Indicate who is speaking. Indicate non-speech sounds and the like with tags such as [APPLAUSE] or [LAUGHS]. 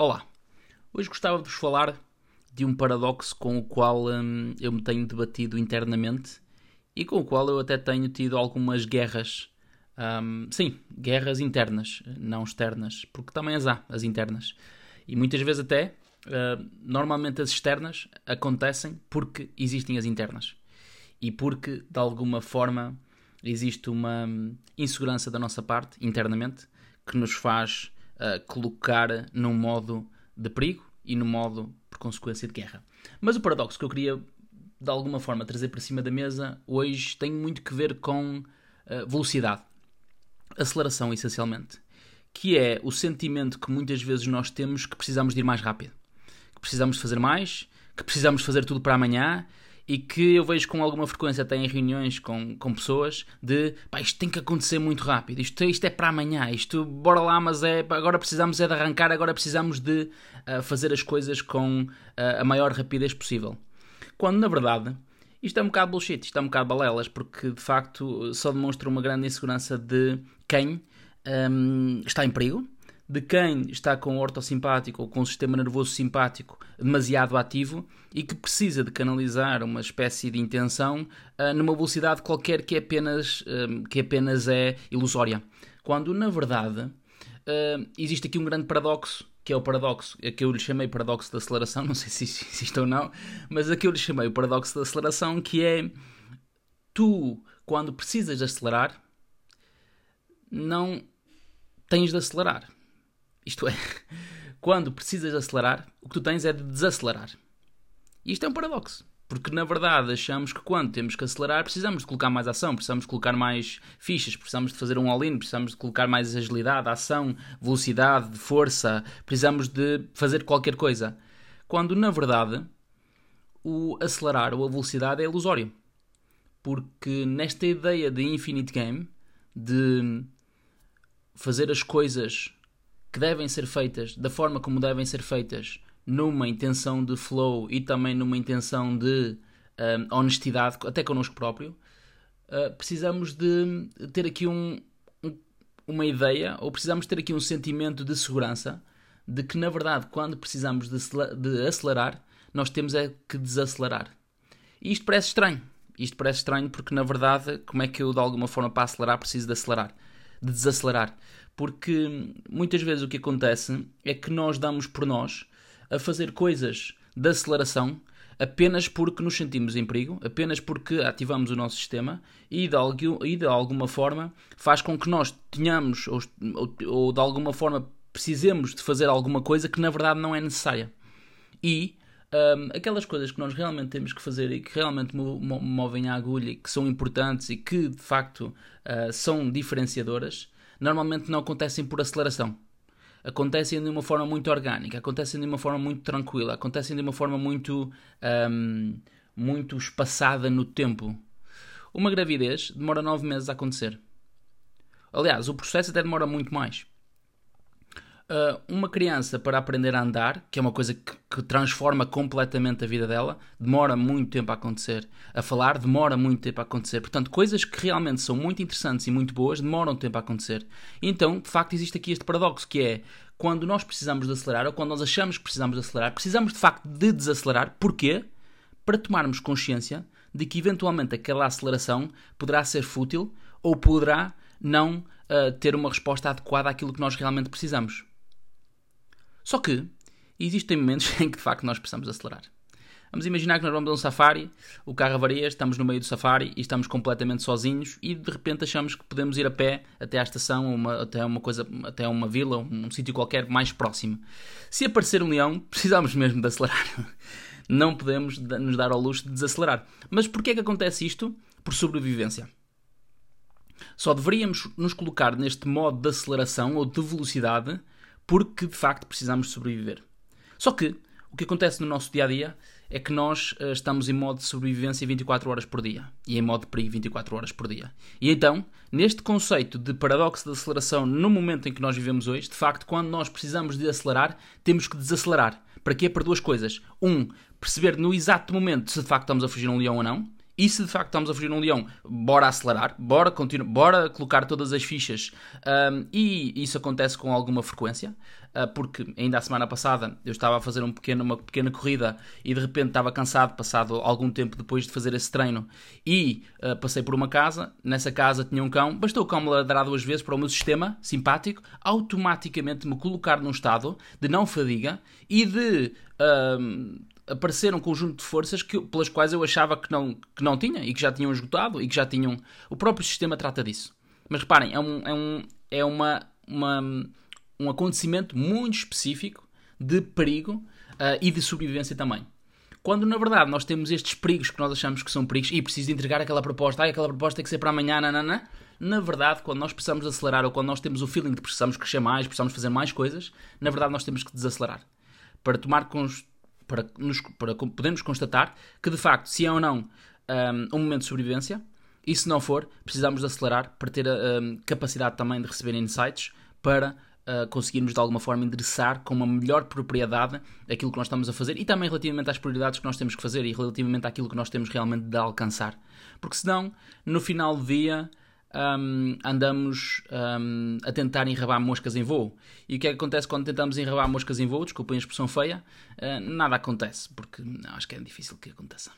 Speaker 1: Olá, hoje gostava de vos falar de um paradoxo com o qual hum, eu me tenho debatido internamente e com o qual eu até tenho tido algumas guerras. Hum, sim, guerras internas, não externas, porque também as há, as internas. E muitas vezes até, uh, normalmente as externas acontecem porque existem as internas. E porque, de alguma forma, existe uma hum, insegurança da nossa parte, internamente, que nos faz uh, colocar num modo de perigo e no modo, por consequência, de guerra. Mas o paradoxo que eu queria, de alguma forma, trazer para cima da mesa hoje tem muito que ver com uh, velocidade, aceleração, essencialmente. Que é o sentimento que muitas vezes nós temos que precisamos de ir mais rápido, que precisamos de fazer mais, que precisamos fazer tudo para amanhã e que eu vejo com alguma frequência até em reuniões com, com pessoas de pá, isto tem que acontecer muito rápido, isto, isto é para amanhã, isto bora lá, mas é agora precisamos é de arrancar, agora precisamos de uh, fazer as coisas com uh, a maior rapidez possível. Quando na verdade isto é um bocado bullshit, isto é um bocado balelas, porque de facto só demonstra uma grande insegurança de quem um, está em perigo, de quem está com o ortossimpático ou com o sistema nervoso simpático demasiado ativo e que precisa de canalizar uma espécie de intenção uh, numa velocidade qualquer que apenas, uh, que apenas é ilusória. Quando, na verdade, uh, existe aqui um grande paradoxo, que é o paradoxo, a que eu lhe chamei paradoxo da aceleração, [LAUGHS] não sei se existe ou não, mas a que eu lhe chamei o paradoxo da aceleração, que é tu, quando precisas de acelerar, não tens de acelerar isto é, [LAUGHS] quando precisas acelerar, o que tu tens é de desacelerar. E isto é um paradoxo. Porque na verdade achamos que quando temos que acelerar precisamos de colocar mais ação, precisamos de colocar mais fichas, precisamos de fazer um all-in, precisamos de colocar mais agilidade, ação, velocidade, força, precisamos de fazer qualquer coisa. Quando na verdade o acelerar ou a velocidade é ilusório. Porque nesta ideia de infinite game, de fazer as coisas que devem ser feitas da forma como devem ser feitas, numa intenção de flow e também numa intenção de um, honestidade, até connosco próprio, uh, precisamos de ter aqui um, um, uma ideia ou precisamos ter aqui um sentimento de segurança de que, na verdade, quando precisamos de, de acelerar, nós temos é que desacelerar. E isto parece estranho. Isto parece estranho porque, na verdade, como é que eu, de alguma forma, para acelerar, preciso de acelerar? De desacelerar porque muitas vezes o que acontece é que nós damos por nós a fazer coisas de aceleração apenas porque nos sentimos em perigo, apenas porque ativamos o nosso sistema e de, algum, e de alguma forma faz com que nós tenhamos ou, ou, ou, de alguma forma precisemos de fazer alguma coisa que na verdade não é necessária. E um, aquelas coisas que nós realmente temos que fazer e que realmente movem a agulha e que são importantes e que de facto uh, são diferenciadoras normalmente não acontecem por aceleração. Acontecem de uma forma muito orgânica, acontecem de uma forma muito tranquila, acontecem de uma forma muito, um, muito espaçada no tempo. Uma gravidez demora nove meses a acontecer. Aliás, o processo até demora muito mais. Uh, uma criança para aprender a andar, que é uma coisa que, que, transforma completamente a vida dela, demora muito tempo a acontecer. A falar demora muito tempo a acontecer. Portanto, coisas que realmente são muito interessantes e muito boas demoram tempo a acontecer. Então, de facto, existe aqui este paradoxo que é quando nós precisamos de acelerar ou quando nós achamos que precisamos de acelerar, precisamos de facto de desacelerar. Porquê? Para tomarmos consciência de que eventualmente aquela aceleração poderá ser fútil ou poderá não uh, ter uma resposta adequada àquilo que nós realmente precisamos. Só que existem momentos [LAUGHS] em que de facto nós precisamos acelerar. Vamos imaginar que nós vamos a um safari, o carro avaria, estamos no meio do safari e estamos completamente sozinhos e de repente achamos que podemos ir a pé até à estação, uma, até uma coisa, até uma vila, um, um sítio qualquer mais próximo. Se aparecer um leão, [LAUGHS] precisamos mesmo de acelerar. Não podemos nos dar ao luxo de desacelerar. Mas porquê é que acontece isto? Por sobrevivência. Só deveríamos nos colocar neste modo de aceleração ou de velocidade porque de facto precisamos sobreviver. Só que o que acontece no nosso dia a dia é que nós uh, estamos em modo de sobrevivência 24 horas por dia e em modo de perigo 24 horas por dia. E então, neste conceito de paradoxo de aceleração no momento em que nós vivemos hoje, de facto, quando nós precisamos de acelerar, temos que desacelerar. Para quê? Para duas coisas. Um, perceber no exato momento se de facto estamos a fugir um leão ou não. E se de facto estamos a fugir num leão, bora acelerar, bora, continuar, bora colocar todas as fichas. Um, e isso acontece com alguma frequência, uh, porque ainda a semana passada eu estava a fazer um pequeno, uma pequena corrida e de repente estava cansado, passado algum tempo depois de fazer esse treino, e uh, passei por uma casa. Nessa casa tinha um cão, bastou o cão me ladrar duas vezes para o meu sistema simpático automaticamente me colocar num estado de não fadiga e de. Um, aparecer um conjunto de forças que, pelas quais eu achava que não, que não tinha e que já tinham esgotado e que já tinham. O próprio sistema trata disso. Mas reparem, é um, é um, é uma, uma um acontecimento muito específico de perigo uh, e de sobrevivência também. Quando na verdade nós temos estes perigos que nós achamos que são perigos e preciso de entregar aquela proposta, ah, aquela proposta tem que ser para amanhã, nanana. Na verdade, quando nós precisamos acelerar ou quando nós temos o feeling de precisamos crescer mais, precisamos fazer mais coisas, na verdade nós temos que desacelerar. Para tomar para, nos, para podermos constatar que, de facto, se é ou não um, um momento de sobrevivência, e se não for, precisamos de acelerar para ter a um, capacidade também de receber insights para uh, conseguirmos de alguma forma endereçar com uma melhor propriedade aquilo que nós estamos a fazer e também relativamente às prioridades que nós temos que fazer e relativamente àquilo que nós temos realmente de alcançar. Porque senão, no final do dia, um, andamos um, a tentar enrabar moscas em voo. E o que é que acontece quando tentamos enrabar moscas em voo? Desculpem a expressão feia, uh, nada acontece, porque não, acho que é difícil que aconteça.